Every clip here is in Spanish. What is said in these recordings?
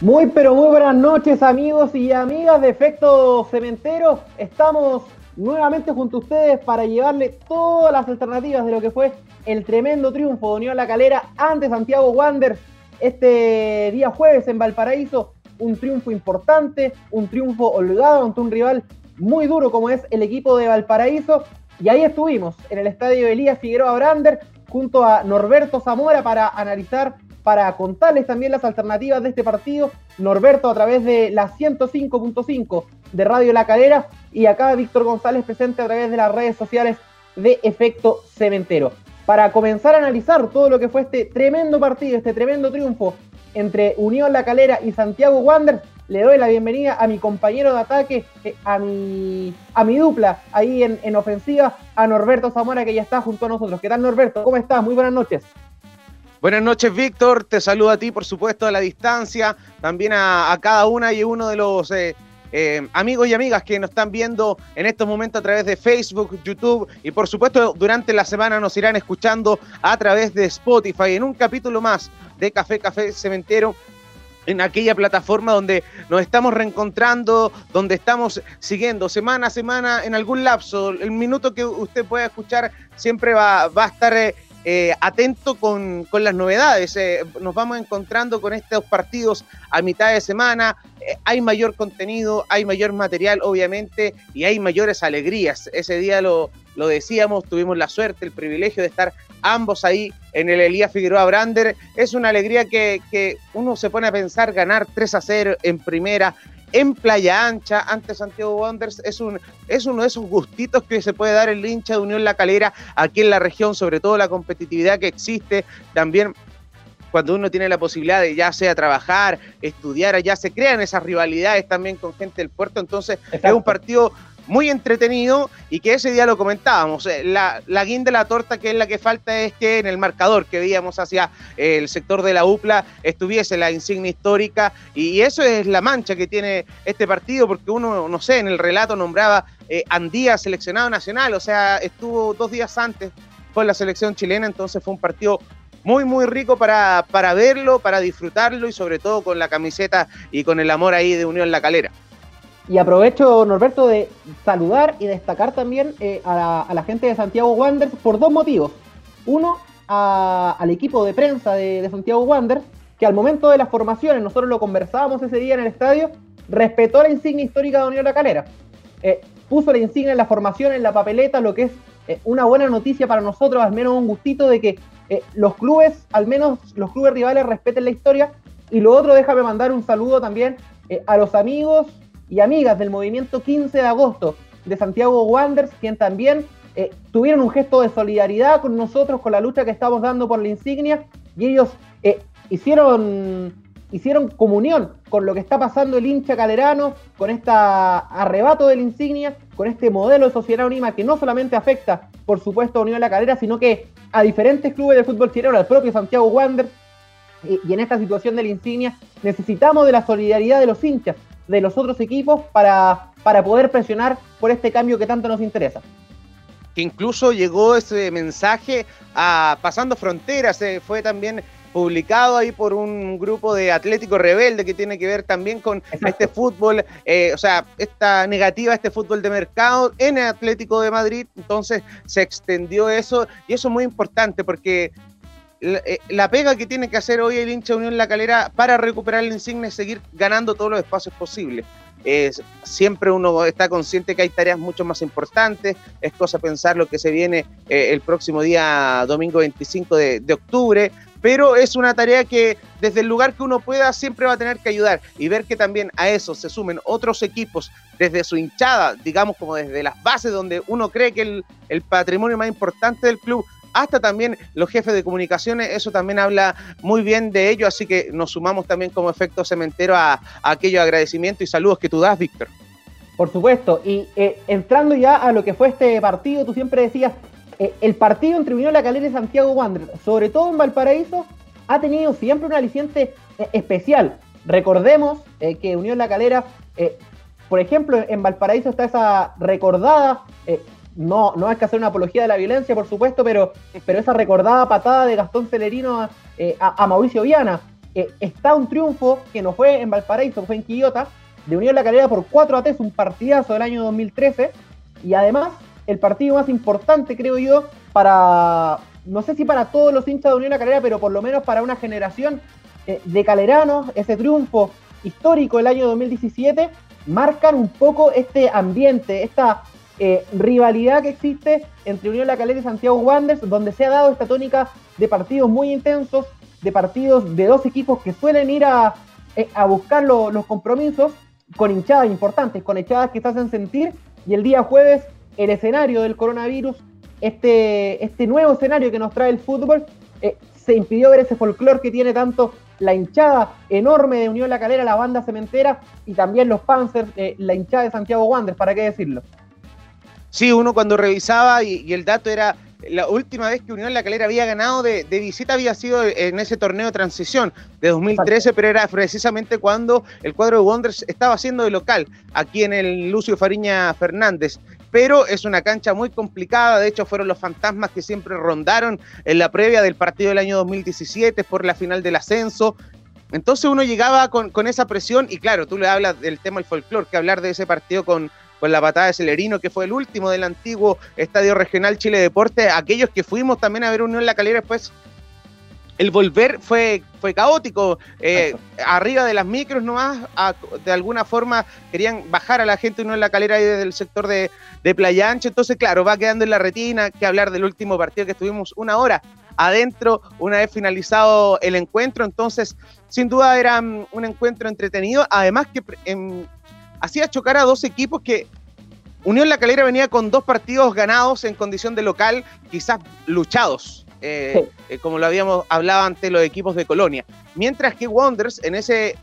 Muy pero muy buenas noches amigos y amigas de Efecto Cementero. Estamos nuevamente junto a ustedes para llevarle todas las alternativas de lo que fue el tremendo triunfo de Unión La Calera ante Santiago Wanderers este día jueves en Valparaíso. Un triunfo importante, un triunfo holgado ante un rival muy duro como es el equipo de Valparaíso. Y ahí estuvimos en el estadio Elías Figueroa Brander junto a Norberto Zamora para analizar para contarles también las alternativas de este partido. Norberto a través de la 105.5 de Radio La Calera y acá Víctor González presente a través de las redes sociales de Efecto Cementero. Para comenzar a analizar todo lo que fue este tremendo partido, este tremendo triunfo entre Unión La Calera y Santiago Wanderers, le doy la bienvenida a mi compañero de ataque, eh, a mi, a mi dupla ahí en, en ofensiva, a Norberto Zamora que ya está junto a nosotros. ¿Qué tal Norberto? ¿Cómo estás? Muy buenas noches. Buenas noches, Víctor. Te saludo a ti, por supuesto, a la distancia. También a, cada una y uno de los eh, eh, amigos y amigas que nos están viendo en estos momentos a través de Facebook, YouTube y, por supuesto, durante la semana nos irán escuchando a través de Spotify en un capítulo más de Café Café Cementero en aquella plataforma donde nos estamos reencontrando, donde estamos siguiendo semana a semana en algún lapso. El minuto que usted pueda escuchar siempre va, va a estar eh, eh, atento con, las novedades. Eh, nos vamos encontrando con estos partidos a mitad de semana. Eh, hay mayor contenido, hay mayor material, obviamente, y hay mayores alegrías. Ese día lo, lo decíamos, tuvimos la suerte, el privilegio de estar ambos ahí en el Elías Figueroa Brander. Es una alegría que, que uno se pone a pensar ganar 3 a 0 en primera en Playa Ancha ante Santiago Wanderers. Es, un, es uno de esos gustitos que se puede dar el hincha de Unión La Calera aquí en la región, sobre todo la competitividad que existe. También cuando uno tiene la posibilidad de ya sea trabajar, estudiar, allá se crean esas rivalidades también con gente del puerto, entonces es un partido muy entretenido y que ese día lo comentábamos. Eh, la, la guinda de la torta que es la que falta es que en el marcador que veíamos hacia el sector de la UPLA estuviese la insignia histórica y eso es la mancha que tiene este partido porque uno, no sé, en el relato nombraba eh, Andía seleccionado nacional, o sea, estuvo dos días antes con la selección chilena, entonces fue un partido muy, muy rico para, para verlo, para disfrutarlo y sobre todo con la camiseta y con el amor ahí de Unión La Calera. Y aprovecho, Norberto, de saludar y destacar también eh, a, la, gente de Santiago Wanderers por dos motivos. Uno, al equipo de prensa de, Santiago Wanderers, que al momento de las formaciones, nosotros lo conversábamos ese día en el estadio, respetó la insignia histórica de Unión La Calera. Eh, puso la insignia en la formación, en la papeleta, lo que es eh, una buena noticia para nosotros, al menos un gustito de que los clubes, al menos los clubes rivales, respeten la historia. Y lo otro, déjame mandar un saludo también a los amigos y amigas del movimiento 15 de agosto de Santiago Wanderers, quien también eh, tuvieron un gesto de solidaridad con nosotros, con la lucha que estamos dando por la insignia, y ellos eh, hicieron, hicieron comunión con lo que está pasando el hincha calerano, con este arrebato de la insignia, con este modelo de sociedad anónima que no solamente afecta, por supuesto, a Unión de la Calera, sino que a diferentes clubes de fútbol chileno, al propio Santiago Wanderers, y en esta situación de la insignia necesitamos de la solidaridad de los hinchas, de los otros equipos para, para poder presionar por este cambio que tanto nos interesa. Que incluso llegó ese mensaje a Pasando Fronteras, eh, fue también publicado ahí por un grupo de Atlético Rebelde que tiene que ver también con este fútbol, eh, o sea, esta negativa, este fútbol de mercado en el Atlético de Madrid, entonces se extendió eso y eso es muy importante porque eh, la, pega que tiene que hacer hoy el hincha Unión La Calera para recuperar el insignia es seguir ganando todos los espacios posibles. siempre uno está consciente que hay tareas mucho más importantes, es cosa pensar lo que se viene eh, el próximo día domingo 25 de, de, octubre, pero es una tarea que desde el lugar que uno pueda siempre va a tener que ayudar y ver que también a eso se sumen otros equipos desde su hinchada, digamos como desde las bases donde uno cree que el, el patrimonio más importante del club hasta también los jefes de comunicaciones, eso también habla muy bien de ello, así que nos sumamos también como efecto cementero a, aquellos agradecimientos y saludos que tú das, Víctor. Por supuesto, y eh, entrando ya a lo que fue este partido, tú siempre decías, eh, el partido entre Unión La Calera y Santiago Wanderers, sobre todo en Valparaíso, ha tenido siempre un aliciente especial. Recordemos que Unión La Calera, por ejemplo, en Valparaíso está esa recordada no, no hay que hacer una apología de la violencia, por supuesto, pero, pero esa recordada patada de Gastón Celerino a, Mauricio Viana. está un triunfo que no fue en Valparaíso, fue en Quillota, de Unión La Calera por 4 a 3, un partidazo del año 2013, y además el partido más importante, creo yo, para, no sé si para todos los hinchas de Unión La Calera, pero por lo menos para una generación eh, de caleranos, ese triunfo histórico del año 2017, marcan un poco este ambiente, esta eh, rivalidad que existe entre Unión La Calera y Santiago Wanderers, donde se ha dado esta tónica de partidos muy intensos, de partidos de dos equipos que suelen ir a, eh, buscar los compromisos con hinchadas importantes, con hinchadas que se hacen sentir, y el día jueves el escenario del coronavirus, este, este nuevo escenario que nos trae el fútbol, eh, se impidió ver ese folclore que tiene tanto la hinchada enorme de Unión La Calera, la banda cementera, y también los Panzers, la hinchada de Santiago Wanderers, ¿para qué decirlo? Sí, uno cuando revisaba y el dato era la última vez que Unión La Calera había ganado de, visita había sido en ese torneo de transición de 2013, pero era precisamente cuando el cuadro de Wonders estaba haciendo de local, aquí en el Lucio Fariña Fernández. Pero es una cancha muy complicada, de hecho fueron los fantasmas que siempre rondaron en la previa del partido del año 2017 por la final del ascenso, entonces uno llegaba con, con, esa presión y claro, tú le hablas del tema del folclore, que hablar de ese partido con, con la patada de Celerino, que fue el último del antiguo Estadio Regional Chile Deporte. Aquellos que fuimos también a ver Unión La Calera después, el volver fue, fue caótico. Eh, arriba de las micros nomás, de alguna forma querían bajar a la gente Unión La Calera desde el sector de, de Playa Ancha. Entonces, claro, va quedando en la retina que hablar del último partido que estuvimos una hora adentro una vez finalizado el encuentro. Entonces, sin duda era mm, un encuentro entretenido. Además que em, hacía chocar a dos equipos que Unión La Calera venía con dos partidos ganados en condición de local, quizás luchados, eh, eh, como lo habíamos hablado ante los equipos de Colonia. Mientras que Wonders en, ese,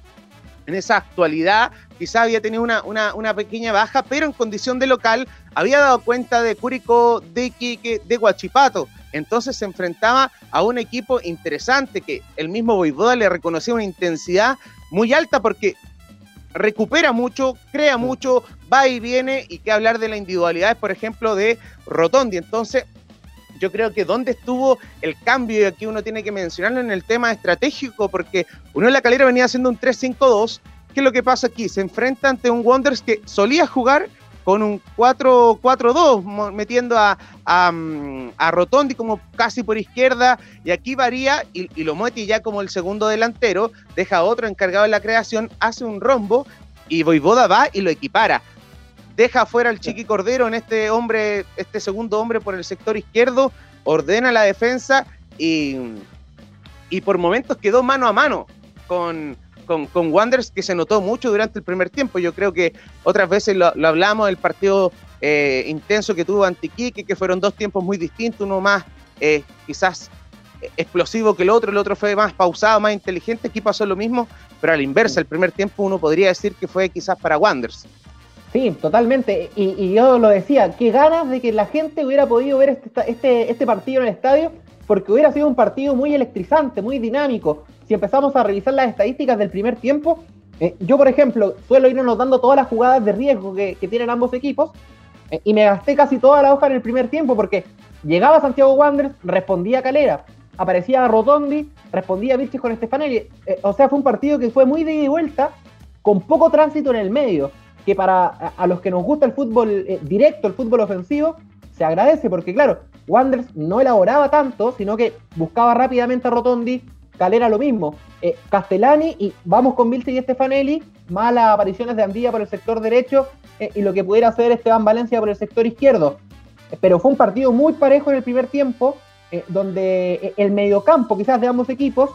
en esa actualidad quizás había tenido una, una, pequeña baja, pero en condición de local había dado cuenta de Curicó, de Iquique, de Guachipato. Entonces se enfrentaba a un equipo interesante que el mismo Boivoda le reconocía una intensidad muy alta porque recupera mucho, crea mucho, va y viene, y que hablar de la individualidad, por ejemplo, de Rotondi. Entonces, yo creo que dónde estuvo el cambio, y aquí uno tiene que mencionarlo en el tema estratégico, porque uno en la calera venía haciendo un 3-5-2. ¿Qué es lo que pasa aquí? Se enfrenta ante un Wonders que solía jugar con un 4-4-2, metiendo a, mm, a, Rotondi como casi por izquierda, y aquí varía y, lo mete ya como el segundo delantero, deja a otro encargado de la creación, hace un rombo y Voivoda va y lo equipara. Deja fuera al Chiqui Cordero en este hombre, este segundo hombre por el sector izquierdo, ordena la defensa y, y por momentos quedó mano a mano con, con, con Wanderers que se notó mucho durante el primer tiempo. Yo creo que otras veces lo, hablamos del partido eh, intenso que tuvo Antiquique, que fueron dos tiempos muy distintos, uno más eh, quizás explosivo que el otro, el otro fue más pausado, más inteligente, aquí pasó lo mismo, pero a la inversa, el primer tiempo uno podría decir que fue quizás para Wanderers. Sí, totalmente. Y, yo lo decía, qué ganas de que la gente hubiera podido ver este, este, este partido en el estadio, porque hubiera sido un partido muy electrizante, muy dinámico, si empezamos a revisar las estadísticas del primer tiempo, eh, yo, por ejemplo, suelo ir anotando todas las jugadas de riesgo que, tienen ambos equipos eh, y me gasté casi toda la hoja en el primer tiempo porque llegaba Santiago Wanderers, respondía Calera, aparecía Rotondi, respondía Vilches con Stefanelli. Eh, o sea, fue un partido que fue muy de ida y vuelta, con poco tránsito en el medio, que para a, los que nos gusta el fútbol directo, el fútbol ofensivo, se agradece porque, claro, Wanderers no elaboraba tanto, sino que buscaba rápidamente a Rotondi, Calera lo mismo. Eh, Castellani y vamos con Vilce y Stefanelli, malas apariciones de Andía por el sector derecho eh, y lo que pudiera hacer Esteban Valencia por el sector izquierdo. Eh, pero fue un partido muy parejo en el primer tiempo, donde el mediocampo quizás de ambos equipos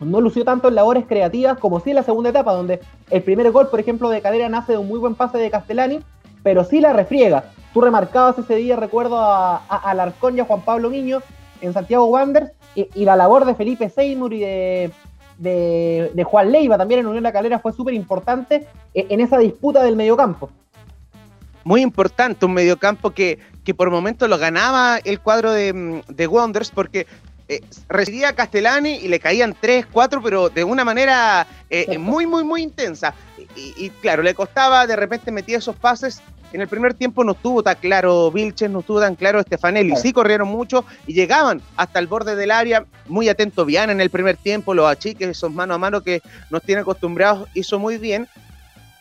no lució tanto en labores creativas como sí en la segunda etapa, donde el primer gol, por ejemplo, de Calera nace de un muy buen pase de Castellani, pero sí la refriega. Tú remarcabas ese día, recuerdo a, a Alarcón y a Juan Pablo Niño en Santiago Wanderers, y, la labor de Felipe Seymour y de, Juan Leiva también en Unión La Calera fue súper importante eh, en esa disputa del mediocampo. Muy importante, un mediocampo que, que por momentos lo ganaba el cuadro de, de Wonders, porque eh, recibía a Castellani y le caían tres, cuatro, pero de una manera eh, muy, muy, muy intensa. Y, claro, le costaba, de repente metía esos pases. En el primer tiempo no estuvo tan claro Vilches, no estuvo tan claro Stefanelli. Sí corrieron mucho y llegaban hasta el borde del área. Muy atento Viana en el primer tiempo, los achiques, esos mano a mano que nos tiene acostumbrados, hizo muy bien.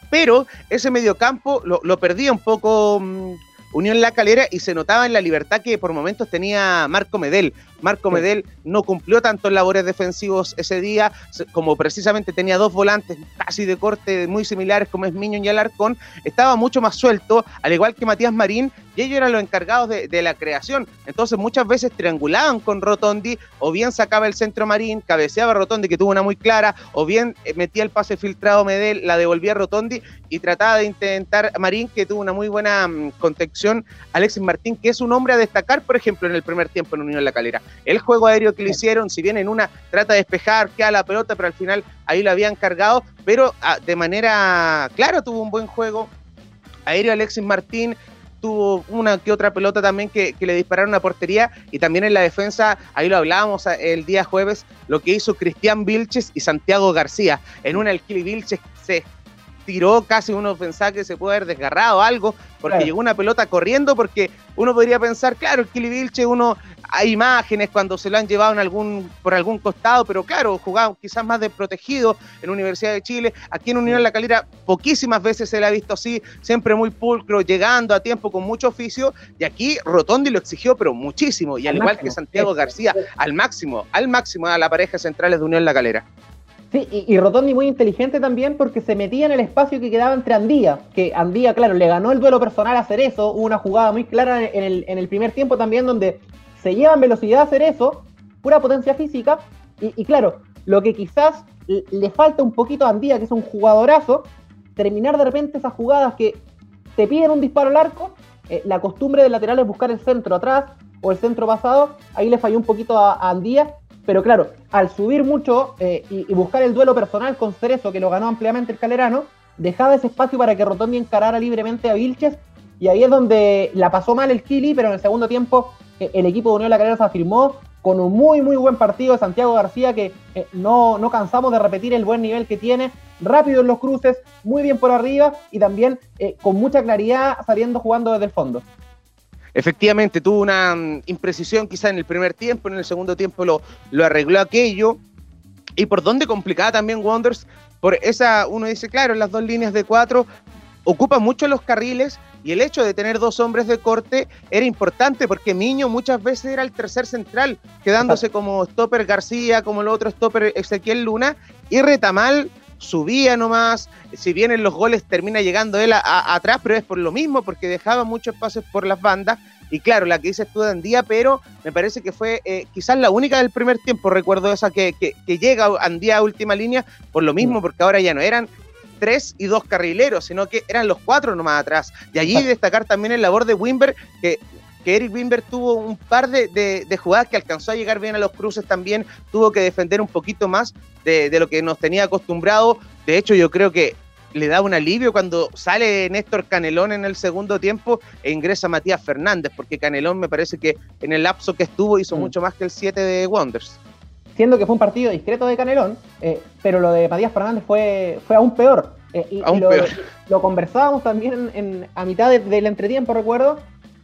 Pero ese mediocampo lo, lo perdía un poco. Mm, Unión La Calera y se notaba en la libertad que por momentos tenía Marco Medel. Marco Medel no cumplió tantos labores defensivos ese día, como precisamente tenía dos volantes casi de corte muy similares como es Miño y Alarcón, estaba mucho más suelto, al igual que Matías Marín, y ellos eran los encargados de, la creación. Entonces muchas veces triangulaban con Rotondi, o bien sacaba el centro Marín, cabeceaba Rotondi, que tuvo una muy clara, o bien eh, metía el pase filtrado Medel, la devolvía Rotondi y trataba de intentar Marín, que tuvo una muy buena mm, contención, Alexis Martín, que es un hombre a destacar, por ejemplo, en el primer tiempo en Unión La Calera. El juego aéreo que le hicieron, si bien en una trata de despejar, queda la pelota, pero al final ahí lo habían cargado, pero ah, de manera clara tuvo un buen juego. Aéreo Alexis Martín, tuvo una que otra pelota también que, le dispararon a portería y también en la defensa, ahí lo hablábamos ah, el día jueves, lo que hizo Cristian Vilches y Santiago García. En una el Kili Vilches se tiró casi uno pensaba que se puede haber desgarrado algo porque llegó una pelota corriendo porque uno podría pensar, claro, el Kili Vilche uno hay imágenes cuando se lo han llevado en algún, por algún costado, pero claro, jugado quizás más desprotegido en Universidad de Chile. Aquí en Unión La Calera poquísimas veces se le ha visto así, siempre muy pulcro, llegando a tiempo con mucho oficio. Y aquí Rotondi lo exigió, pero muchísimo. Y al, igual que Santiago García, al máximo, al máximo a la pareja centrales de Unión La Calera. Sí, y, Rotondi muy inteligente también porque se metía en el espacio que quedaba entre Andía, que Andía, claro, le ganó el duelo personal a hacer eso, hubo una jugada muy clara en el, en el primer tiempo también donde se lleva en velocidad a hacer eso, pura potencia física, y, claro, lo que quizás le falta un poquito a Andía, que es un jugadorazo, terminar de repente esas jugadas que te piden un disparo al arco, eh, la costumbre del lateral es buscar el centro atrás o el centro pasado, ahí le falló un poquito a, Andía, pero claro, al subir mucho eh, y, buscar el duelo personal con Cerezo, que lo ganó ampliamente el Calerano, dejaba ese espacio para que Rotondi encarara libremente a Vilches, y ahí es donde la pasó mal el Kili, pero en el segundo tiempo el equipo de Unión La Calera se afirmó con un muy, muy buen partido de Santiago García, que eh, no, no cansamos de repetir el buen nivel que tiene, rápido en los cruces, muy bien por arriba y también eh, con mucha claridad saliendo jugando desde el fondo. Efectivamente, tuvo una mm, imprecisión quizá en el primer tiempo, en el segundo tiempo lo, lo arregló aquello. Y por donde complicaba también Wonders, por esa, uno dice, claro, las dos líneas de cuatro, ocupa mucho los carriles y el hecho de tener dos hombres de corte era importante porque Miño muchas veces era el tercer central, quedándose como stopper García, como el otro stopper Ezequiel Luna, y Retamal subía nomás, si bien en los goles termina llegando él atrás, pero es por lo mismo, porque dejaba muchos pases por las bandas, y claro, la que dices tú Andía, pero me parece que fue eh, quizás la única del primer tiempo, recuerdo esa que, que, que llega Andía a última línea, por lo mismo, mm. porque ahora ya no eran tres y dos carrileros, sino que eran los cuatro nomás atrás. Y allí destacar también el labor de Wimber, que que Eric Wimber tuvo un par de, jugadas que alcanzó a llegar bien a los cruces también, tuvo que defender un poquito más de, lo que nos tenía acostumbrado. De hecho, yo creo que le da un alivio cuando sale Néstor Canelón en el segundo tiempo e ingresa Matías Fernández, porque Canelón me parece que en el lapso que estuvo hizo mm. mucho más que el 7 de Wonders siendo que fue un partido discreto de Canelón, eh, pero lo de Matías Fernández fue, fue aún peor. Eh, y, lo, lo, conversábamos también en, a mitad del entretiempo, recuerdo,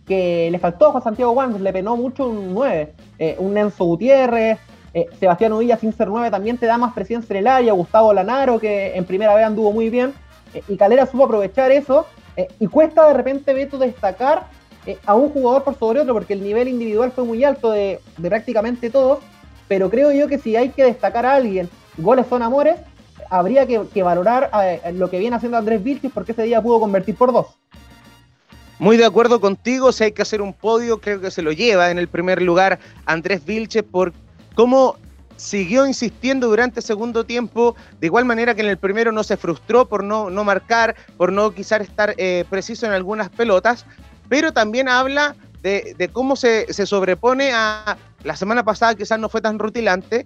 que le faltó a Juan Santiago Wanderers, le penó mucho un 9, eh, un Enzo Gutiérrez, Sebastián Udilla sin ser 9 también te da más presencia en el área, Gustavo Lanaro, que en primera vez anduvo muy bien, y Calera supo aprovechar eso, y cuesta de repente, Beto, destacar a un jugador por sobre otro, porque el nivel individual fue muy alto de, de prácticamente todos, pero creo yo que si hay que destacar a alguien, goles son amores, habría que, valorar eh, lo que viene haciendo Andrés Vilches porque ese día pudo convertir por dos. Muy de acuerdo contigo, si hay que hacer un podio, creo que se lo lleva en el primer lugar Andrés Vilches por cómo siguió insistiendo durante el segundo tiempo, de igual manera que en el primero no se frustró por no, no marcar, por no quizás estar eh, preciso en algunas pelotas, pero también habla de, cómo se, se, sobrepone a la semana pasada quizás no fue tan rutilante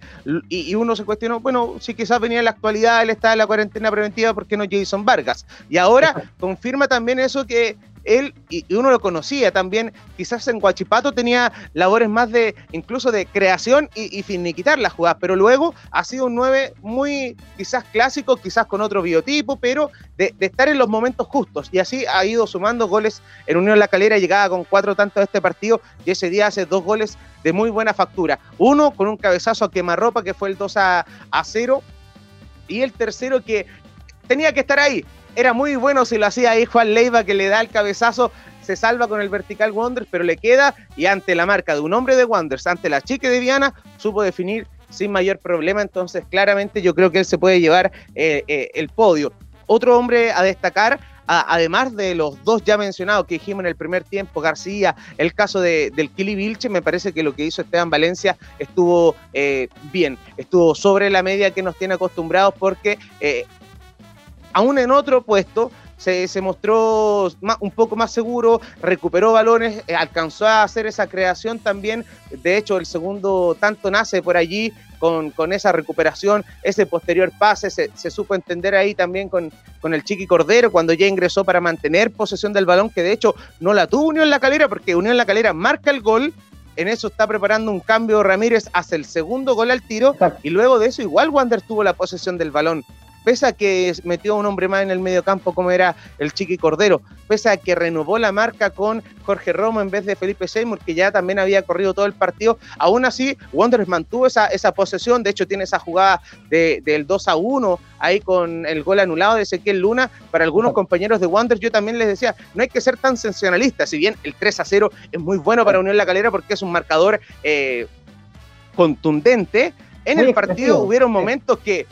y, uno se cuestionó, bueno, si quizás venía en la actualidad, él está en la cuarentena preventiva, ¿por qué no Jason Vargas? Y ahora confirma también eso que él, y, uno lo conocía también, quizás en Guachipato tenía labores más de, incluso de creación y, finiquitar las jugadas, pero luego ha sido un 9 muy quizás clásico, quizás con otro biotipo, pero de, estar en los momentos justos. Y así ha ido sumando goles en Unión La Calera, llegaba con cuatro tantos a este partido y ese día hace dos goles de muy buena factura. Uno con un cabezazo a quemarropa que fue el 2 a, a 0 y el tercero que tenía que estar ahí. Era muy bueno si lo hacía ahí Juan Leiva que le da el cabezazo, se salva con el vertical Wonders, pero le queda y ante la marca de un hombre de Wonders, ante la chica de Viana, supo definir sin mayor problema. Entonces, claramente yo creo que él se puede llevar eh, eh, el podio. Otro hombre a destacar, además de los dos ya mencionados que dijimos en el primer tiempo, García, el caso de, del Kili Vilche, me parece que lo que hizo Esteban Valencia estuvo eh, bien, estuvo sobre la media que nos tiene acostumbrados porque aún en otro puesto se, mostró un poco más seguro, recuperó balones, eh, alcanzó a hacer esa creación también. De hecho, el segundo tanto nace por allí con, con esa recuperación, ese posterior pase, se, supo entender ahí también con, con, el Chiqui Cordero cuando ya ingresó para mantener posesión del balón, que de hecho no la tuvo Unión La Calera, porque Unión La Calera marca el gol. En eso está preparando un cambio Ramírez, hace el segundo gol al tiro y luego de eso igual Wander tuvo la posesión del balón pese a que metió a un hombre más en el medio campo como era el Chiqui Cordero, pese a que renovó la marca con Jorge Romo en vez de Felipe Seymour, que ya también había corrido todo el partido, aún así Wanderers mantuvo esa, esa posesión, de hecho tiene esa jugada del 2 a 1 ahí con el gol anulado de Ezequiel Luna, para algunos compañeros de Wanderers yo también les decía, no hay que ser tan sensacionalista, si bien el 3 a 0 es muy bueno para Unión La Calera porque es un marcador eh, contundente, en el partido hubieron momentos que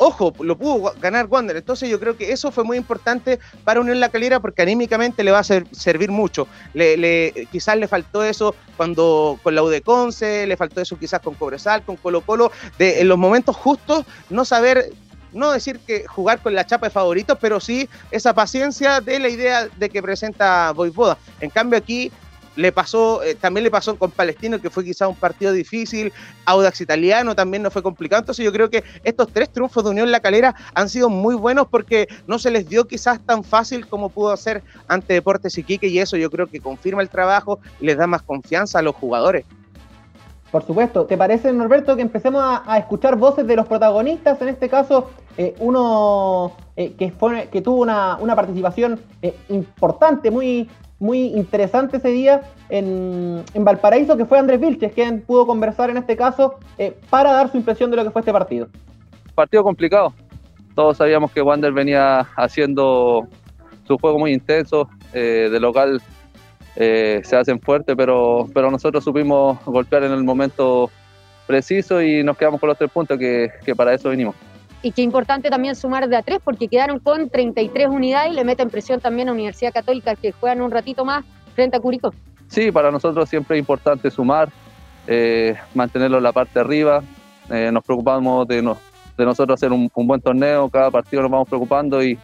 ojo, lo pudo ganar Wander. Entonces yo creo que eso fue muy importante para Unión La Calera porque anímicamente le va a servir mucho. Le, quizás le faltó eso cuando con la Udeconce, le faltó eso quizás con Cobresal, con Colo Colo, de en los momentos justos no saber no decir que jugar con la chapa de favoritos, pero sí esa paciencia de la idea de que presenta Boivoda. En cambio aquí le pasó, eh, también le pasó con Palestino, que fue quizás un partido difícil, Audax Italiano también no fue complicado, entonces yo creo que estos tres triunfos de Unión La Calera han sido muy buenos porque no se les dio quizás tan fácil como pudo hacer ante Deportes Iquique y eso yo creo que confirma el trabajo y les da más confianza a los jugadores. Por supuesto, ¿te parece, Norberto, que empecemos a, escuchar voces de los protagonistas? En este caso, eh, uno eh, que, fue, que tuvo una, participación importante, muy, muy interesante ese día en, Valparaíso, que fue Andrés Vilches, quien pudo conversar en este caso eh, para dar su impresión de lo que fue este partido. Partido complicado. Todos sabíamos que Wander venía haciendo su juego muy intenso. Eh, de local eh, se hacen fuerte, pero, pero nosotros supimos golpear en el momento preciso y nos quedamos con los tres puntos que para eso vinimos y qué importante también sumar de a tres porque quedaron con 33 unidades y le meten presión también a Universidad Católica que juegan un ratito más frente a Curicó. Sí, para nosotros siempre es importante sumar, eh, mantenerlo en la parte de arriba. Eh, nos preocupamos de, nosotros hacer un, buen torneo, cada partido nos vamos preocupando y,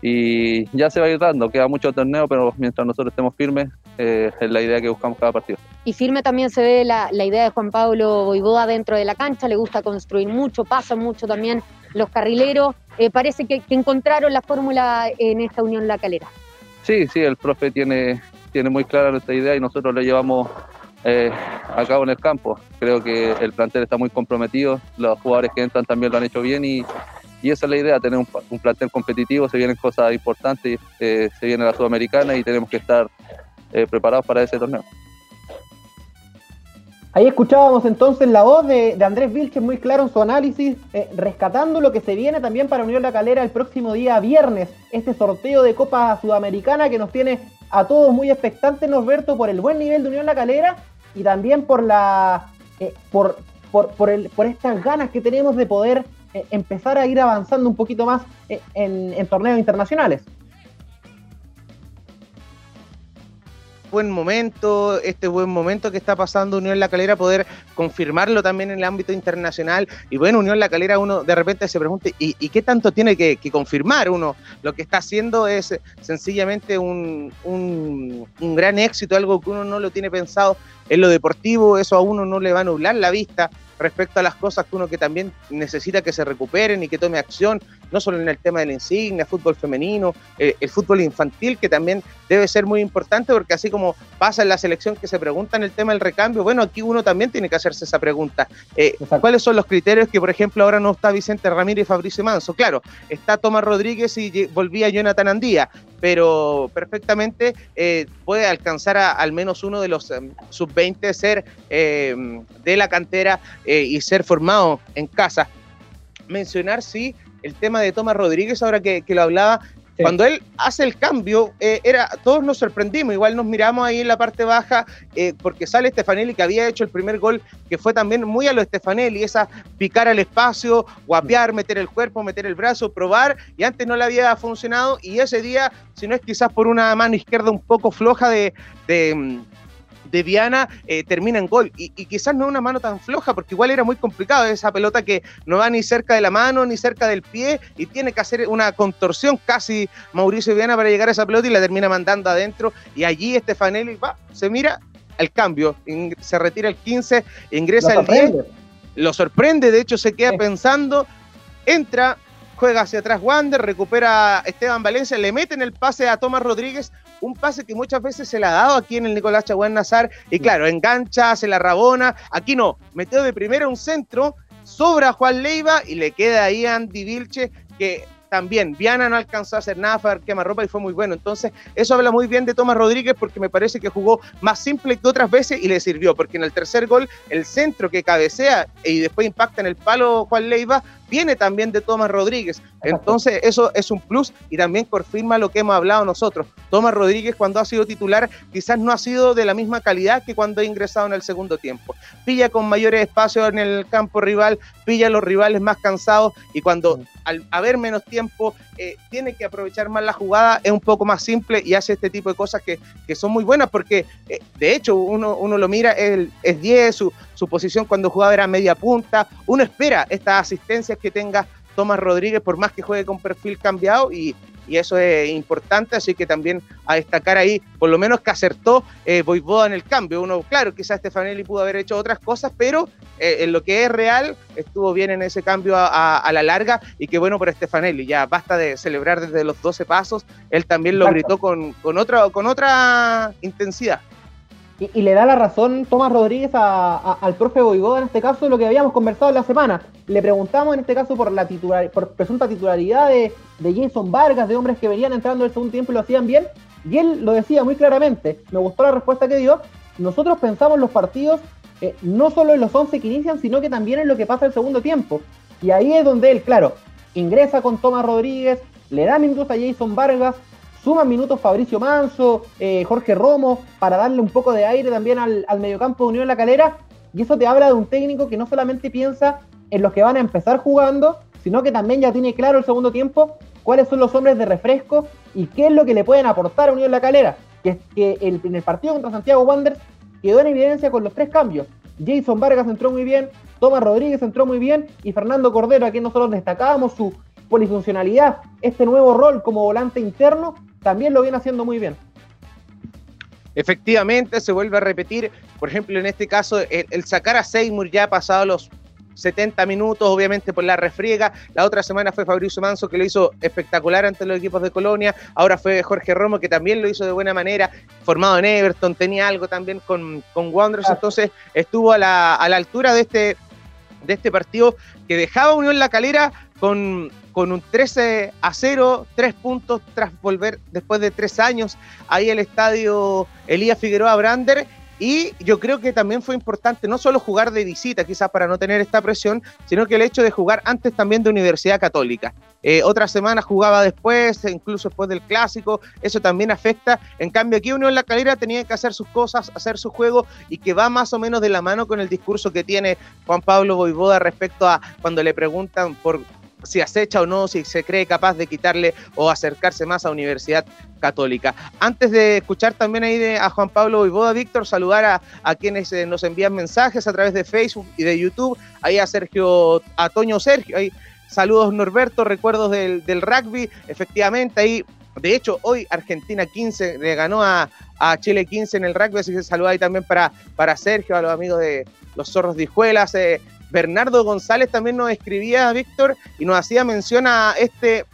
y ya se va a ir dando. Queda mucho torneo, pero mientras nosotros estemos firmes, eh, es la idea que buscamos cada partido. Y firme también se ve la, la idea de Juan Pablo Boivoda dentro de la cancha, le gusta construir mucho, pasa mucho también los carrileros. Eh, parece que, encontraron la fórmula en esta Unión La Calera. Sí, sí, el profe tiene, tiene muy clara nuestra idea y nosotros lo llevamos eh, a cabo en el campo. Creo que el plantel está muy comprometido, los jugadores que entran también lo han hecho bien y, y esa es la idea, tener un, plantel competitivo, se vienen cosas importantes, eh, se viene la Sudamericana y tenemos que estar preparados para ese torneo. Ahí escuchábamos entonces la voz de, Andrés Vilches muy claro en su análisis, eh, rescatando lo que se viene también para Unión La Calera el próximo día viernes, este sorteo de Copa Sudamericana que nos tiene a todos muy expectantes, Norberto, por el buen nivel de Unión La Calera y también por la eh, por, por, el, por estas ganas que tenemos de poder eh, empezar a ir avanzando un poquito más en torneos internacionales. Buen momento, este buen momento que está pasando Unión La Calera, poder confirmarlo también en el ámbito internacional. Y bueno, Unión La Calera, uno de repente se pregunta, ¿y, qué tanto tiene que, confirmar uno? Lo que está haciendo es sencillamente un, un, gran éxito, algo que uno no lo tiene pensado en lo deportivo, eso a uno no le va a nublar la vista respecto a las cosas que uno que también necesita que se recuperen y que tome acción, no solo en el tema de la insignia, fútbol femenino, eh, el fútbol infantil, que también debe ser muy importante, porque así como pasa en la selección que se pregunta en el tema del recambio, bueno, aquí uno también tiene que hacerse esa pregunta. Eh, ¿Cuáles son los criterios que, por ejemplo, ahora no está Vicente Ramírez y Fabricio Manso? Claro, está Tomás Rodríguez y volvía Jonathan Andía, pero perfectamente eh, puede alcanzar a, al menos uno de los em, sub-20 ser em, de la cantera eh, y ser formado en casa. Mencionar, sí, el tema de Tomás Rodríguez, ahora que, que lo hablaba, cuando él hace el cambio, eh, era, todos nos sorprendimos, igual nos miramos ahí en la parte baja, eh, porque sale Stefanelli que había hecho el primer gol, que fue también muy a lo Stefanelli, esa picar al espacio, guapear, meter el cuerpo, meter el brazo, probar, y antes no le había funcionado, y ese día, si no es quizás por una mano izquierda un poco floja de, de de Viana eh, termina en gol. Y, quizás no una mano tan floja, porque igual era muy complicado esa pelota que no va ni cerca de la mano ni cerca del pie y tiene que hacer una contorsión casi Mauricio Viana para llegar a esa pelota y la termina mandando adentro. Y allí Stefanelli va, se mira el cambio, se retira el 15, ingresa el 10, lo sorprende, de hecho se queda pensando, entra, juega hacia atrás Wander, recupera Esteban Valencia, le mete en el pase a Tomás Rodríguez, un pase que muchas veces se le ha dado aquí en el Nicolás Chaguán Nazar, y claro, engancha, se la rabona, aquí no, metió de primera un centro, sobra Juan Leiva y le queda ahí a Andy Vilche, que también Viana no alcanzó a hacer nada para quemarropa y fue muy bueno. Entonces, eso habla muy bien de Tomás Rodríguez porque me parece que jugó más simple que otras veces y le sirvió, porque en el tercer gol, el centro que cabecea y después impacta en el palo Juan Leiva, viene también de Tomás Rodríguez. Entonces, eso es un plus y también confirma lo que hemos hablado nosotros. Tomás Rodríguez, cuando ha sido titular, quizás no ha sido de la misma calidad que cuando ha ingresado en el segundo tiempo. Pilla con mayores espacios en el campo rival, pilla a los rivales más cansados y cuando al haber menos tiempo eh, tiene que aprovechar más la jugada, es un poco más simple y hace este tipo de cosas que, son muy buenas porque, eh, de hecho, uno, uno lo mira, es, es 10, su, su posición cuando jugaba era media punta. Uno espera estas asistencias que tenga Tomás Rodríguez, por más que juegue con perfil cambiado, y, eso es importante, así que también a destacar ahí, por lo menos que acertó eh, en el cambio. Uno, claro, quizás Stefanelli pudo haber hecho otras cosas, pero eh, en lo que es real, estuvo bien en ese cambio a, la larga, y qué bueno por Stefanelli, ya basta de celebrar desde los 12 pasos, él también lo gritó con, con, otra, con otra intensidad. Y, le da la razón Tomás Rodríguez al profe Boigoda en este caso de lo que habíamos conversado en la semana. Le preguntamos en este caso por la titular, por presunta titularidad de, Jason Vargas, de hombres que venían entrando en el segundo tiempo y lo hacían bien. Y él lo decía muy claramente. Me gustó la respuesta que dio. Nosotros pensamos los partidos eh, no solo en los 11 que inician, sino que también en lo que pasa el segundo tiempo. Y ahí es donde él, claro, ingresa con Tomás Rodríguez, le da minutos a Jason Vargas, Suman minutos Fabricio Manso, eh, Jorge Romo, para darle un poco de aire también al, mediocampo de Unión La Calera. Y eso te habla de un técnico que no solamente piensa en los que van a empezar jugando, sino que también ya tiene claro el segundo tiempo cuáles son los hombres de refresco y qué es lo que le pueden aportar a Unión La Calera. Que, que el, en el partido contra Santiago Wanderers quedó en evidencia con los tres cambios. Jason Vargas entró muy bien, Tomás Rodríguez entró muy bien y Fernando Cordero, a quien nosotros destacábamos su polifuncionalidad, este nuevo rol como volante interno, también lo viene haciendo muy bien. Efectivamente, se vuelve a repetir, por ejemplo, en este caso, el, sacar a Seymour ya ha pasado los 70 minutos, obviamente por la refriega. La otra semana fue Fabricio Manso, que lo hizo espectacular ante los equipos de Colonia. Ahora fue Jorge Romo, que también lo hizo de buena manera, formado en Everton, tenía algo también con, con Wanderers. Entonces estuvo a la, a la altura de este, de este partido que dejaba Unión La Calera con con un 13 a 0, tres puntos tras volver después de tres años ahí el estadio Elías Figueroa Brander. Y yo creo que también fue importante no solo jugar de visita, quizás para no tener esta presión, sino que el hecho de jugar antes también de Universidad Católica. Eh, otra semana jugaba después, incluso después del clásico, eso también afecta. En cambio, aquí Unión La Calera tenía que hacer sus cosas, hacer su juego y que va más o menos de la mano con el discurso que tiene Juan Pablo Boivoda respecto a cuando le preguntan por si acecha o no, si se cree capaz de quitarle o acercarse más a Universidad Católica. Antes de escuchar también ahí de, a Juan Pablo Boivoda, Víctor, saludar a, quienes eh, nos envían mensajes a través de Facebook y de YouTube, ahí a Sergio, a Toño Sergio, ahí saludos Norberto, recuerdos del, rugby, efectivamente ahí de hecho, hoy Argentina 15 le ganó a, Chile 15 en el rugby, así que saludos ahí también para, para Sergio, a los amigos de los zorros de Hijuelas. Eh, Bernardo González también nos escribía, Víctor, y nos hacía mención a este,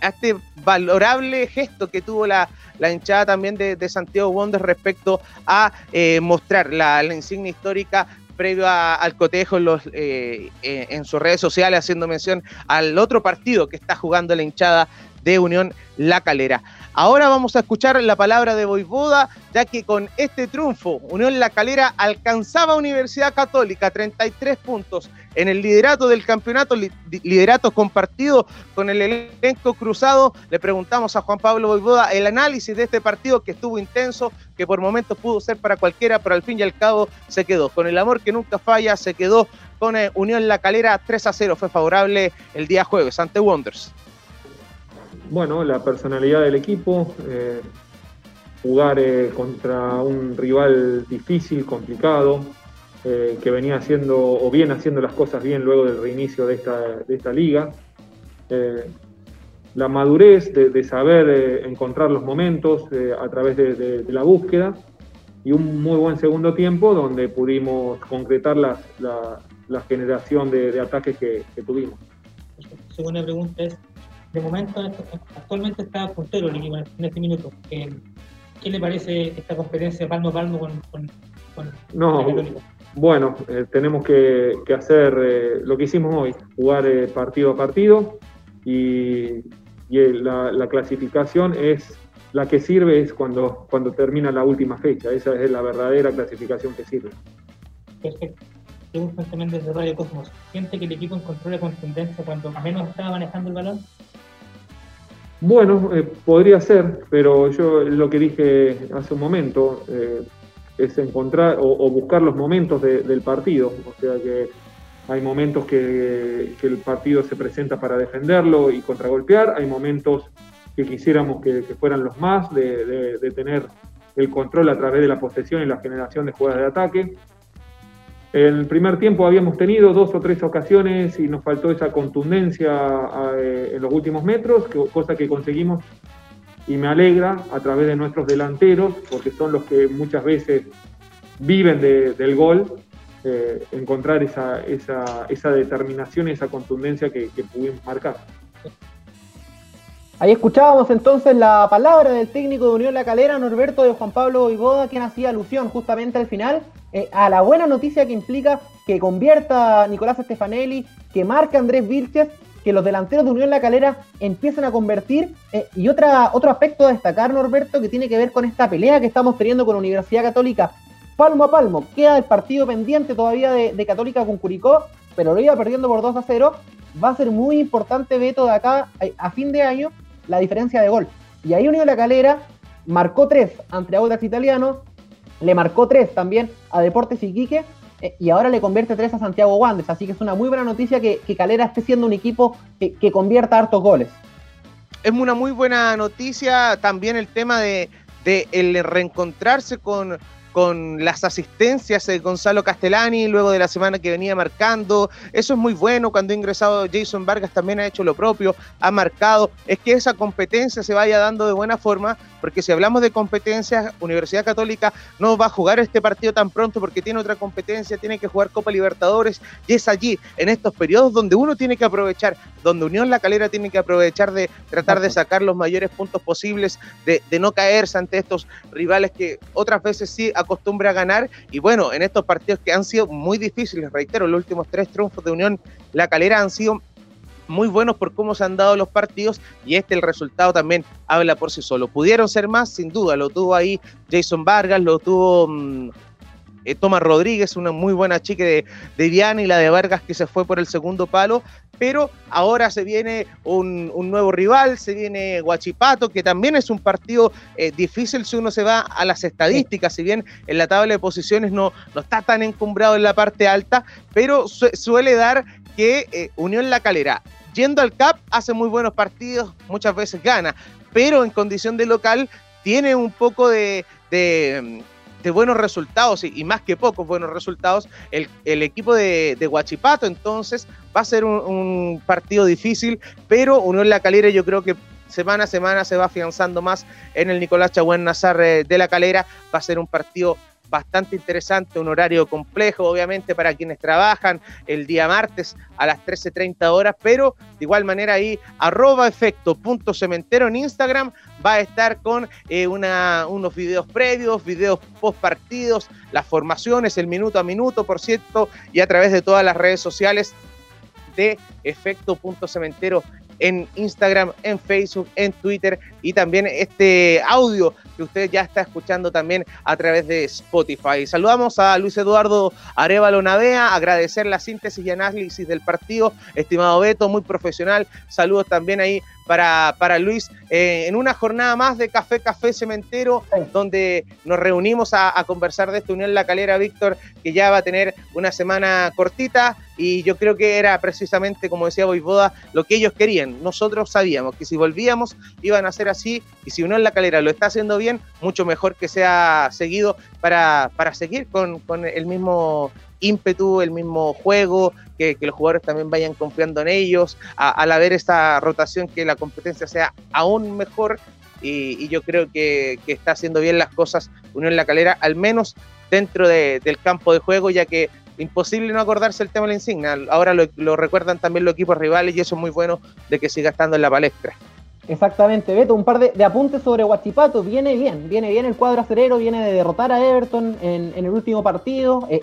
a este valorable gesto que tuvo la, la hinchada también de, Santiago Wonders respecto a eh, mostrar la, insignia histórica previo al cotejo en, los, eh, eh, en sus redes sociales, haciendo mención al otro partido que está jugando la hinchada de Unión La Calera. Ahora vamos a escuchar la palabra de Boivoda, ya que con este triunfo Unión La Calera alcanzaba Universidad Católica 33 puntos en el liderato del campeonato, liderato compartido con el elenco cruzado. Le preguntamos a Juan Pablo Boivoda el análisis de este partido que estuvo intenso, que por momentos pudo ser para cualquiera, pero al fin y al cabo se quedó. Con el amor que nunca falla, se quedó con eh, Unión La Calera 3 a 0. Fue favorable el día jueves ante Wonders bueno, la personalidad del equipo, eh, jugar eh, contra un rival difícil, complicado, eh, que venía haciendo o viene haciendo las cosas bien luego del reinicio de esta, liga. la madurez de, saber encontrar los momentos a través de, la búsqueda y un muy buen segundo tiempo donde pudimos concretar la, generación de, ataques que, que tuvimos. Segunda pregunta es, de momento actualmente está puntero el equipo en este minuto. Eh, ¿Qué le parece esta competencia palmo a palmo con, con, no, Bueno, eh, tenemos que, hacer eh, lo que hicimos hoy, jugar partido a partido y, la, clasificación es la que sirve es cuando, cuando termina la última fecha, esa es la verdadera clasificación que sirve. Perfecto. Preguntan también desde Radio Cosmos, ¿siente que el equipo encontró la contundencia cuando menos estaba manejando el balón? Bueno, eh, podría ser, pero yo lo que dije hace un momento eh, es encontrar o, buscar los momentos del partido. O sea que hay momentos que, el partido se presenta para defenderlo y contragolpear, hay momentos que quisiéramos que, fueran los más, de, de, tener el control a través de la posesión y la generación de jugadas de ataque. El primer tiempo habíamos tenido dos o tres ocasiones y nos faltó esa contundencia eh, en los últimos metros, cosa que conseguimos y me alegra a través de nuestros delanteros, porque son los que muchas veces viven del gol, eh, encontrar esa, esa, determinación y esa contundencia que pudimos marcar. Ahí escuchábamos entonces la palabra del técnico de Unión La Calera, Norberto de Juan Pablo Iboda, quien hacía alusión justamente al final eh, a la buena noticia que implica que convierta Nicolás Stefanelli, que marca Andrés Vilches, que los delanteros de Unión La Calera empiezan a convertir. Eh, y otra, otro aspecto a destacar, Norberto, que tiene que ver con esta pelea que estamos teniendo con la Universidad Católica palmo a palmo. Queda el partido pendiente todavía de, Católica con Curicó, pero lo iba perdiendo por 2 a 0. Va a ser muy importante, Beto, de acá a, fin de año, la diferencia de gol. Y ahí Unión La Calera marcó 3 ante Audax Italiano, le marcó tres también a Deportes Iquique eh, y ahora le convierte tres a Santiago Wanderers. Así que es una muy buena noticia que, Calera esté siendo un equipo que, convierta hartos goles. Es una muy buena noticia también el tema de, de el reencontrarse con, con las asistencias de Gonzalo Castellani luego de la semana que venía marcando. Eso es muy bueno. Cuando ha ingresado Jason Vargas también ha hecho lo propio, ha marcado. Es que esa competencia se vaya dando de buena forma, porque si hablamos de competencias, Universidad Católica no va a jugar este partido tan pronto porque tiene otra competencia, tiene que jugar Copa Libertadores y es allí, en estos periodos, donde uno tiene que aprovechar, donde Unión La Calera tiene que aprovechar de tratar de sacar los mayores puntos posibles, de, no caerse ante estos rivales que otras veces sí acostumbra a ganar. Y bueno, en estos partidos que han sido muy difíciles, reitero, los últimos tres triunfos de Unión La Calera han sido muy buenos por cómo se han dado los partidos y este el resultado también habla por sí solo. Pudieron ser más, sin duda, lo tuvo ahí Jason Vargas, lo tuvo mm, eh, Tomás Rodríguez, una muy buena chica de, de Diana y la de Vargas que se fue por el segundo palo, pero ahora se viene un, nuevo rival, se viene Guachipato, que también es un partido eh, difícil si uno se va a las estadísticas, si bien en la tabla de posiciones no, está tan encumbrado en la parte alta, pero suele dar que eh, Unión La Calera, yendo al CAP, hace muy buenos partidos, muchas veces gana, pero en condición de local tiene un poco de buenos resultados y, más que pocos buenos resultados el, equipo de, de, Huachipato. Entonces va a ser un, partido difícil, pero Unión La Calera yo creo que semana a semana se va afianzando más en el Nicolás Chagüen Nazar eh, de la Calera. Va a ser un partido bastante interesante, un horario complejo, obviamente, para quienes trabajan el día martes a las 13.30 horas, pero de igual manera ahí, arroba efecto cementero en Instagram va a estar con eh, unos videos previos, videos post partidos, las formaciones, el minuto a minuto, por cierto, y a través de todas las redes sociales de efecto punto cementero en Instagram, en Facebook, en Twitter y también este audio que usted ya está escuchando también a través de Spotify. Saludamos a Luis Eduardo Arevalo Navea, agradecer la síntesis y análisis del partido, estimado Beto, muy profesional. Saludos también ahí para, para Luis eh, en una jornada más de Café Café Cementero, donde nos reunimos a, a, conversar de esta Unión La Calera, Víctor, que ya va a tener una semana cortita y yo creo que era precisamente, como decía Boivoda, lo que ellos querían. Nosotros sabíamos que si volvíamos iban a ser así y si Unión La Calera lo está haciendo bien, mucho mejor que sea seguido para, para seguir con, con el mismo ímpetu, el mismo juego, que, los jugadores también vayan confiando en ellos, a, al haber esta rotación que la competencia sea aún mejor y, yo creo que, que, está haciendo bien las cosas Unión La Calera, al menos dentro de, del campo de juego, ya que imposible no acordarse el tema de la insignia, ahora lo, lo recuerdan también los equipos rivales y eso es muy bueno de que siga estando en la palestra. Exactamente, Beto, un par de, apuntes sobre Huachipato. Viene bien, viene bien el cuadro acerero, viene de derrotar a Everton en, en el último partido. Eh,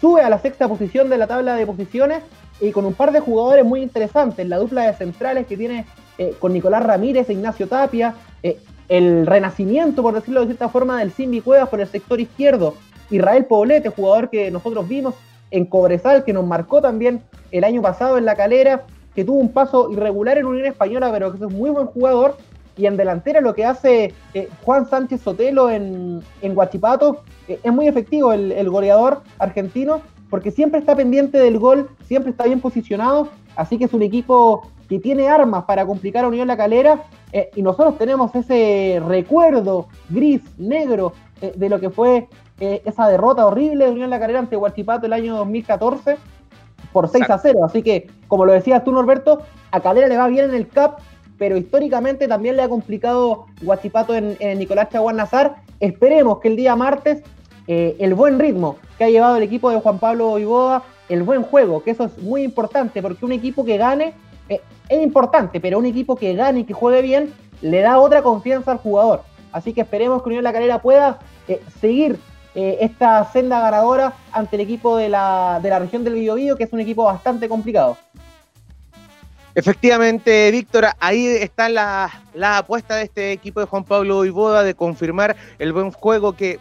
sube a la sexta posición de la tabla de posiciones y con un par de jugadores muy interesantes. La dupla de centrales que tiene eh, con Nicolás Ramírez e Ignacio Tapia. Eh, el renacimiento, por decirlo de cierta forma, del Simbi Cuevas por el sector izquierdo. Israel Poblete, jugador que nosotros vimos en Cobresal, que nos marcó también el año pasado en la calera que tuvo un paso irregular en Unión Española, pero que es un muy buen jugador. Y en delantera lo que hace eh, Juan Sánchez Sotelo en, en Guachipato eh, es muy efectivo el, goleador argentino, porque siempre está pendiente del gol, siempre está bien posicionado. Así que es un equipo que tiene armas para complicar a Unión La Calera. Eh, y nosotros tenemos ese recuerdo gris, negro, de lo que fue esa derrota horrible de Unión La Calera ante Guachipato el año 2014 por 6 Exacto. a 0. Así que, como lo decías tú, Norberto, a Calera le va bien en el CAP, pero históricamente también le ha complicado Guachipato en, en Nicolás Chaguán Nazar. Esperemos que el día martes eh, el buen ritmo que ha llevado el equipo de Juan Pablo Iboda, el buen juego, que eso es muy importante, porque un equipo que gane eh, es importante, pero un equipo que gane y que juegue bien le da otra confianza al jugador. Así que esperemos que Unión La Calera pueda eh, seguir eh, esta senda ganadora ante el equipo de la, de la región del Biobío, que es un equipo bastante complicado. Efectivamente, Víctor, ahí está la, la, apuesta de este equipo de Juan Pablo Iboda de confirmar el buen juego que,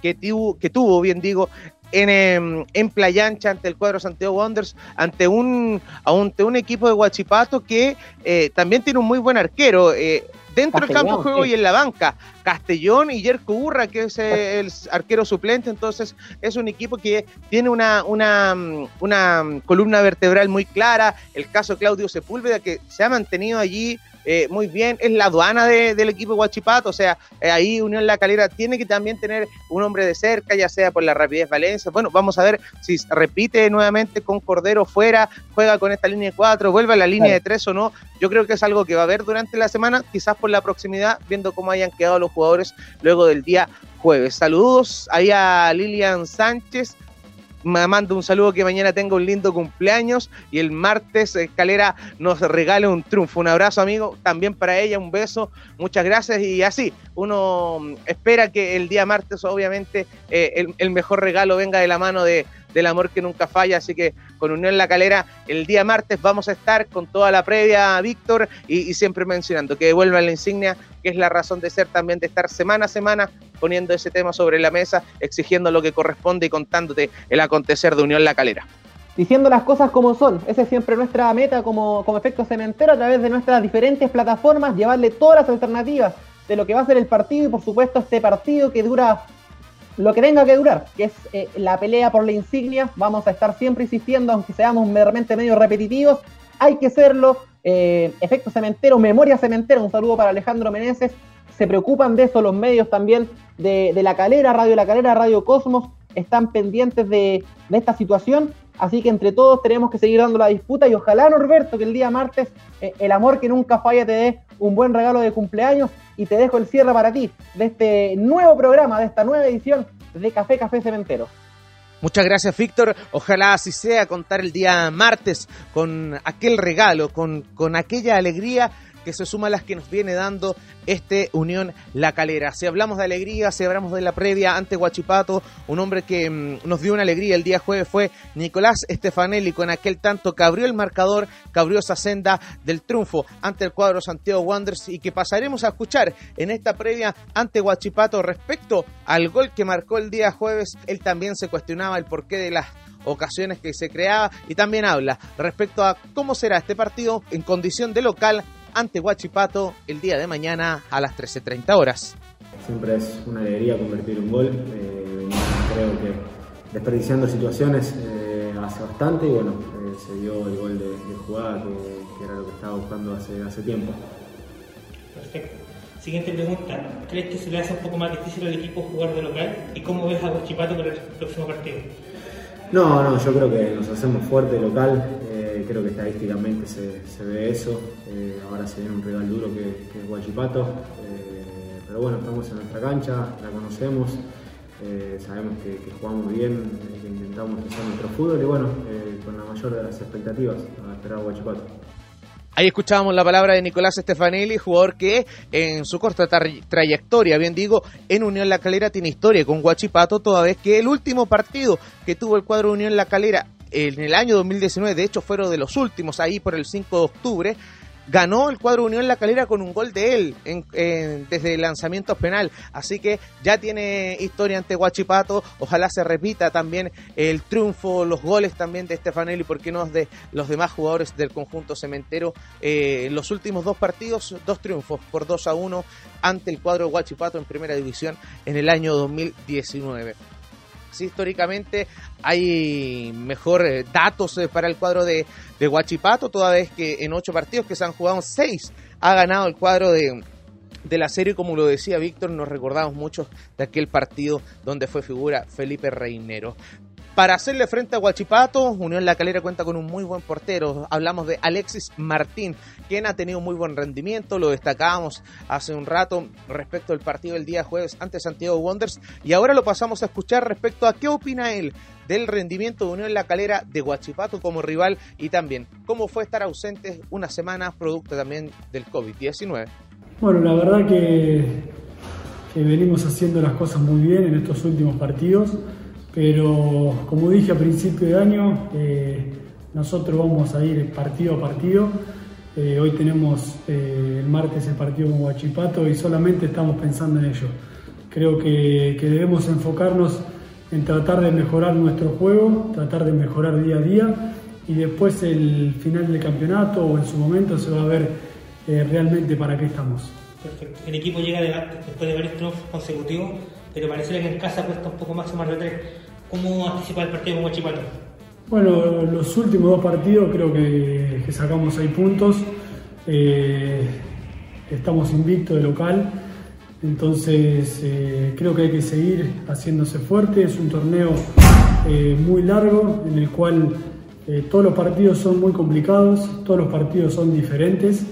que, tuvo, que tuvo, bien digo, en, en Playa Ancha ante el cuadro Santiago Wanderers, ante un, ante un equipo de Huachipato que eh, también tiene un muy buen arquero. Eh, dentro Castellón, del campo de juego sí. y en la banca. Castellón y Yerko Urra, que es el arquero suplente, entonces es un equipo que tiene una, una, una columna vertebral muy clara. El caso Claudio Sepúlveda, que se ha mantenido allí eh, muy bien, es la aduana de, del equipo Guachipato, o sea, eh, ahí Unión La Calera tiene que también tener un hombre de cerca, ya sea por la rapidez Valencia. Bueno, vamos a ver si repite nuevamente con Cordero fuera, juega con esta línea de cuatro, vuelve a la línea de tres o no. Yo creo que es algo que va a haber durante la semana, quizás por la proximidad, viendo cómo hayan quedado los jugadores luego del día jueves. Saludos ahí a Lilian Sánchez me mando un saludo que mañana tenga un lindo cumpleaños y el martes Escalera nos regale un triunfo. Un abrazo, amigo, también para ella, un beso, muchas gracias y así, uno espera que el día martes, obviamente, eh, el, mejor regalo venga de la mano de, del amor que nunca falla, así que con Unión La Calera el día martes vamos a estar con toda la previa, Víctor, y, y siempre mencionando que devuelvan la insignia, que es la razón de ser también de estar semana a semana poniendo ese tema sobre la mesa, exigiendo lo que corresponde y contándote el acontecer de Unión La Calera diciendo las cosas como son. Esa es siempre nuestra meta como, como efecto cementero a través de nuestras diferentes plataformas, llevarle todas las alternativas de lo que va a ser el partido y por supuesto este partido que dura lo que tenga que durar, que es eh, la pelea por la insignia. Vamos a estar siempre insistiendo, aunque seamos meramente medio repetitivos, hay que serlo. Eh, efecto cementero, memoria cementera, un saludo para Alejandro Meneses. Se preocupan de eso los medios también de, de La Calera, Radio La Calera, Radio Cosmos, están pendientes de, de esta situación Así que entre todos tenemos que seguir dando la disputa y ojalá, Norberto, que el día martes eh, el amor que nunca falla te dé un buen regalo de cumpleaños y te dejo el cierre para ti de este nuevo programa, de esta nueva edición de Café Café Cementero. Muchas gracias, Víctor. Ojalá así sea contar el día martes con aquel regalo, con, con aquella alegría que se suma a las que nos viene dando este Unión La Calera. Si hablamos de alegría, si hablamos de la previa ante Guachipato, un hombre que mm, nos dio una alegría el día jueves fue Nicolás Estefanelli con aquel tanto que abrió el marcador, que abrió esa senda del triunfo ante el cuadro Santiago Wanderers y que pasaremos a escuchar en esta previa ante Guachipato respecto al gol que marcó el día jueves. Él también se cuestionaba el porqué de las ocasiones que se creaba y también habla respecto a cómo será este partido en condición de local ante Huachipato el día de mañana a las 13.30 horas. Siempre es una alegría convertir un gol. Eh, creo que desperdiciando situaciones eh, hace bastante y bueno, eh, se dio el gol de, jugada que, era lo que estaba buscando hace, hace tiempo. Perfecto. Siguiente pregunta. ¿Crees que se le hace un poco más difícil al equipo jugar de local? ¿Y cómo ves a Huachipato para el próximo partido? No, no, yo creo que nos hacemos fuerte local creo que estadísticamente se, ve eso. Eh, ahora se viene un rival duro que, es Guachipato. Eh, pero bueno, estamos en nuestra cancha, la conocemos. Eh, sabemos que, jugamos bien, que intentamos hacer nuestro fútbol y bueno, con la mayor de las expectativas a esperar a Guachipato. Ahí escuchábamos la palabra de Nicolás Stefanelli, jugador que en su corta trayectoria, bien digo, en Unión La Calera tiene historia con Guachipato, toda vez que el último partido que tuvo el cuadro Unión La Calera en el año 2019, de hecho fueron de los últimos, ahí por el 5 de octubre, ganó el cuadro Unión La Calera con un gol de él desde el lanzamiento penal. Así que ya tiene historia ante Guachipato. Ojalá se repita también el triunfo, los goles también de Stefanelli, porque no de los demás jugadores del conjunto cementero. Eh, los últimos dos partidos, dos triunfos por 2 a 1 ante el cuadro Guachipato en primera división en el año 2019 históricamente hay mejor eh, datos eh, para el cuadro de, de Huachipato, toda vez que en ocho partidos que se han jugado, seis ha ganado el cuadro de, de la serie, como lo decía Víctor, nos recordamos mucho de aquel partido donde fue figura Felipe Reinero. Para hacerle frente a Guachipato, Unión La Calera cuenta con un muy buen portero. Hablamos de Alexis Martín, quien ha tenido muy buen rendimiento. Lo destacábamos hace un rato respecto al partido del día jueves ante Santiago Wonders. Y ahora lo pasamos a escuchar respecto a qué opina él del rendimiento de Unión La Calera de Guachipato como rival y también cómo fue estar ausente una semana producto también del COVID-19. Bueno, la verdad que venimos haciendo las cosas muy bien en estos últimos partidos. Pero como dije a principio de año, eh, nosotros vamos a ir partido a partido. Eh, hoy tenemos eh, el martes el partido con Huachipato y solamente estamos pensando en ello. Creo que, debemos enfocarnos en tratar de mejorar nuestro juego, tratar de mejorar día a día y después el final del campeonato o en su momento se va a ver realmente para qué estamos. Perfecto. El equipo llega después de varios triunfos consecutivos, pero parece que en casa cuesta un poco más sumar de tres. ¿Cómo anticipa el partido con Huachipato? Bueno, los últimos dos partidos creo que, sacamos seis puntos. Eh, estamos invictos de local. Entonces eh, creo que hay que seguir haciéndose fuerte. Es un torneo eh, muy largo en el cual todos los partidos son muy complicados, todos los partidos son diferentes.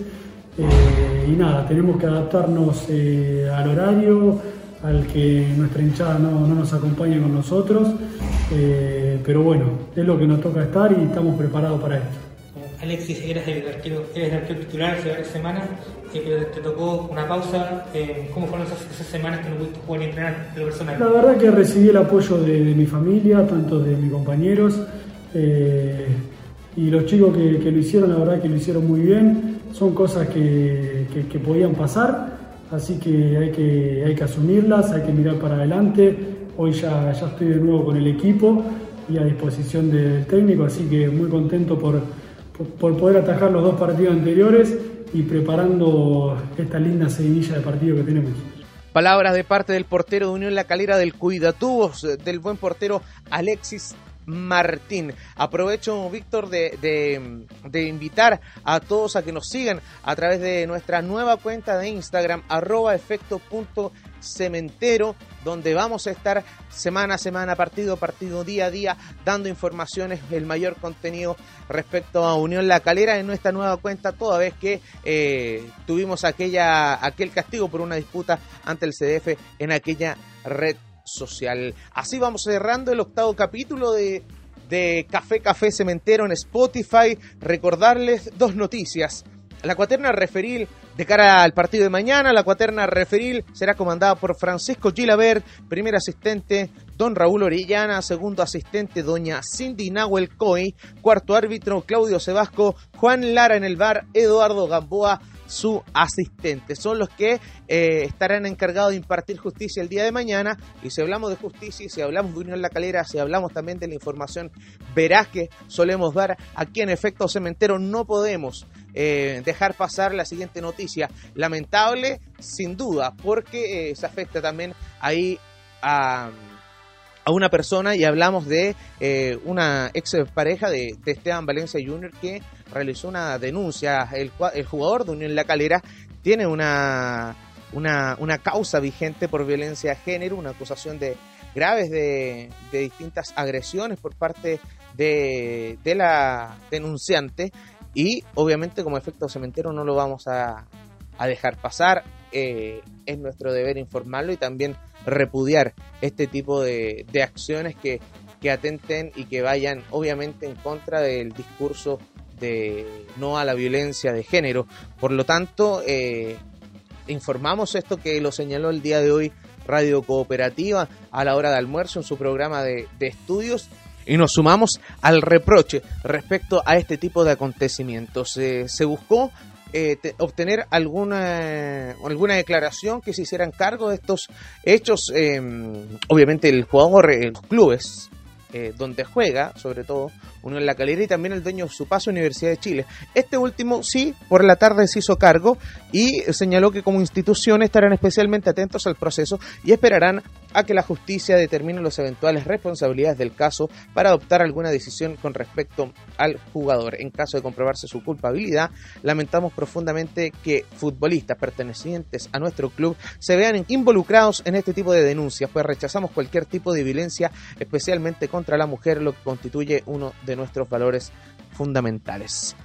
y nada, tenemos que adaptarnos al horario, al que nuestra hinchada no, nos acompañe con nosotros. Eh, pero bueno, es lo que nos toca estar y estamos preparados para esto. Alexis, eres el arquero, eres el arquero titular hace varias semanas, eh, pero te tocó una pausa. Eh, ¿Cómo fueron esas, semanas que no pudiste jugar y entrenar en lo personal? La verdad que recibí el apoyo de, mi familia, tanto de mis compañeros. y los chicos que, lo hicieron, la verdad que lo hicieron muy bien. Son cosas que, que podían pasar Así que hay, que hay que asumirlas, hay que mirar para adelante. Hoy ya, ya estoy de nuevo con el equipo y a disposición del técnico, así que muy contento por, por, poder atajar los dos partidos anteriores y preparando esta linda seguidilla de partido que tenemos. Palabras de parte del portero de Unión La Calera del Cuidatubos, del buen portero Alexis Martín. Aprovecho, Víctor, de, invitar a todos a que nos sigan a través de nuestra nueva cuenta de Instagram, arroba cementero, donde vamos a estar semana a semana, partido a partido, día a día, dando informaciones, el mayor contenido respecto a Unión La Calera en nuestra nueva cuenta, toda vez que eh, tuvimos aquella, aquel castigo por una disputa ante el CDF en aquella red social. Así vamos cerrando el octavo capítulo de, de Café Café Cementero en Spotify. Recordarles dos noticias. La cuaterna referil de cara al partido de mañana, la cuaterna referil será comandada por Francisco Gilabert, primer asistente don Raúl Orellana, segundo asistente doña Cindy Nahuel Coy, cuarto árbitro Claudio Sebasco, Juan Lara en el bar, Eduardo Gamboa su asistente. Son los que eh, estarán encargados de impartir justicia el día de mañana. Y si hablamos de justicia, si hablamos de Unión La Calera, si hablamos también de la información veraz que solemos dar aquí en Efecto Cementero, no podemos eh, dejar pasar la siguiente noticia. Lamentable, sin duda, porque eh, se afecta también ahí a a una persona y hablamos de una ex pareja de, Esteban Valencia Jr. que realizó una denuncia. El, jugador de Unión La Calera tiene una, una, causa vigente por violencia de género, una acusación de graves de, distintas agresiones por parte de, la denunciante y obviamente como efecto cementero no lo vamos a, dejar pasar. Eh, es nuestro deber informarlo y también repudiar este tipo de, acciones que, atenten y que vayan obviamente en contra del discurso no a la violencia de género. Por lo tanto, eh, informamos esto que lo señaló el día de hoy Radio Cooperativa a la hora de almuerzo en su programa de, estudios y nos sumamos al reproche respecto a este tipo de acontecimientos. se buscó eh, obtener alguna, alguna declaración que se hicieran cargo de estos hechos. Obviamente el jugador, los clubes eh, donde juega, sobre todo, uno en La Calera y también el dueño de su paso Universidad de Chile. Este último sí, por la tarde se hizo cargo y señaló que como institución estarán especialmente atentos al proceso y esperarán a que la justicia determine las eventuales responsabilidades del caso para adoptar alguna decisión con respecto al jugador. En caso de comprobarse su culpabilidad, lamentamos profundamente que futbolistas pertenecientes a nuestro club se vean involucrados en este tipo de denuncias, pues rechazamos cualquier tipo de violencia, especialmente contra la mujer, lo que constituye uno de nuestros valores fundamentales.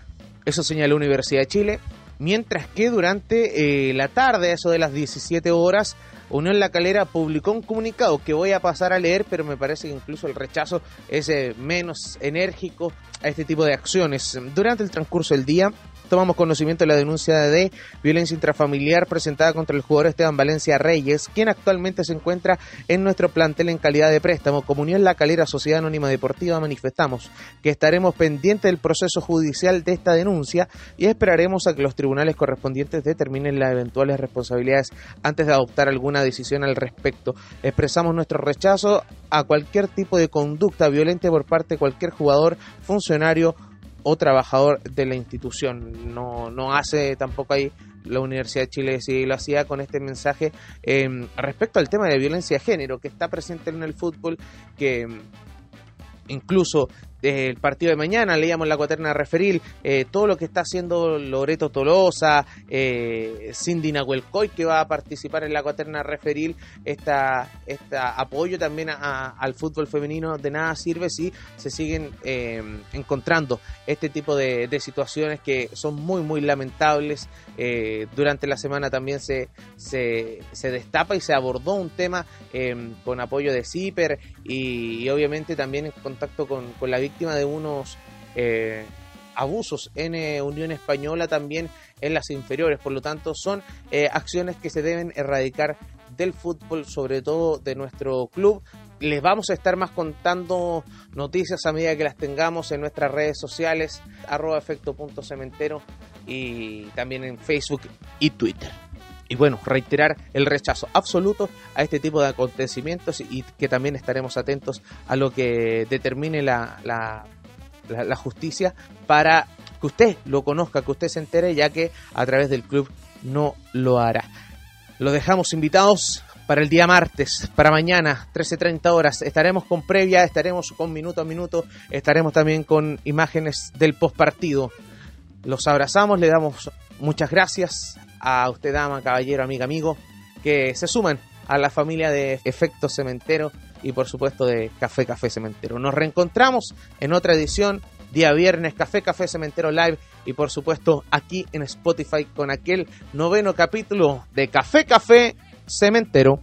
Eso señaló Universidad de Chile, mientras que durante eh, la tarde, eso de las 17 horas, Unión La Calera publicó un comunicado que voy a pasar a leer, pero me parece que incluso el rechazo es eh, menos enérgico a este tipo de acciones. Durante el transcurso del día, tomamos conocimiento de la denuncia de violencia intrafamiliar presentada contra el jugador Esteban Valencia Reyes, quien actualmente se encuentra en nuestro plantel en calidad de préstamo. Comunión La Calera Sociedad Anónima Deportiva manifestamos que estaremos pendientes del proceso judicial de esta denuncia y esperaremos a que los tribunales correspondientes determinen las eventuales responsabilidades antes de adoptar alguna decisión al respecto. Expresamos nuestro rechazo a cualquier tipo de conducta violenta por parte de cualquier jugador, funcionario o trabajador de la institución. No, no hace tampoco ahí la Universidad de Chile si lo hacía con este mensaje em, respecto al tema de violencia de género que está presente en el fútbol, que em, incluso el partido de mañana, leíamos la cuaterna referil, eh, todo lo que está haciendo Loreto Tolosa, eh, Cindy Nahuelcoy que va a participar en la cuaterna referil, esta, esta apoyo también al fútbol femenino de nada sirve si se siguen eh, encontrando este tipo de, situaciones que son muy muy lamentables. Eh, durante la semana también se, se, destapa y se abordó un tema con apoyo de CIPER y, obviamente también en contacto con, con la víctima de unos eh, abusos en eh, Unión Española también en las inferiores. Por lo tanto, son eh, acciones que se deben erradicar del fútbol, sobre todo de nuestro club. Les vamos a estar más contando noticias a medida que las tengamos en nuestras redes sociales, arroba efecto.cementero y también en Facebook y Twitter. Y bueno, reiterar el rechazo absoluto a este tipo de acontecimientos y que también estaremos atentos a lo que determine la, la, justicia para que usted lo conozca, que usted se entere, ya que a través del club no lo hará. Lo dejamos invitados para el día martes, para mañana, 13.30 horas. Estaremos con previa, estaremos con minuto a minuto, estaremos también con imágenes del postpartido. Los abrazamos, le damos muchas gracias a usted, dama, caballero, amiga, amigo, que se suman a la familia de Efecto Cementero y por supuesto de Café Café Cementero. Nos reencontramos en otra edición, día viernes, Café Café Cementero Live y por supuesto aquí en Spotify con aquel noveno capítulo de Café Café Cementero.